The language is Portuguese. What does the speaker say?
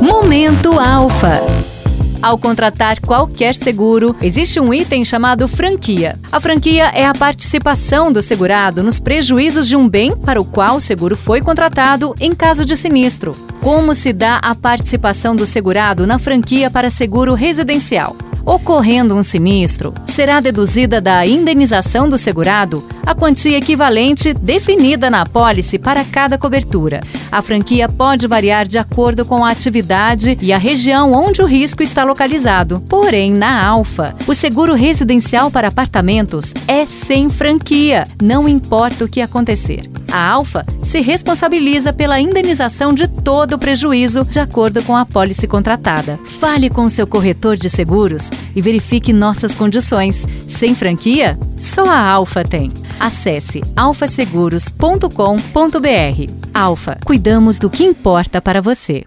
Momento Alfa. Ao contratar qualquer seguro, existe um item chamado franquia. A franquia é a participação do segurado nos prejuízos de um bem para o qual o seguro foi contratado em caso de sinistro. Como se dá a participação do segurado na franquia para seguro residencial? Ocorrendo um sinistro, será deduzida da indenização do segurado a quantia equivalente definida na apólice para cada cobertura. A franquia pode variar de acordo com a atividade e a região onde o risco está localizado. Porém, na Alfa, o seguro residencial para apartamentos é sem franquia, não importa o que acontecer. A Alfa se responsabiliza pela indenização de todo o prejuízo de acordo com a apólice contratada. Fale com seu corretor de seguros e verifique nossas condições. Sem franquia? Só a Alfa tem. Acesse alfaseguros.com.br. Alfa, cuidamos do que importa para você.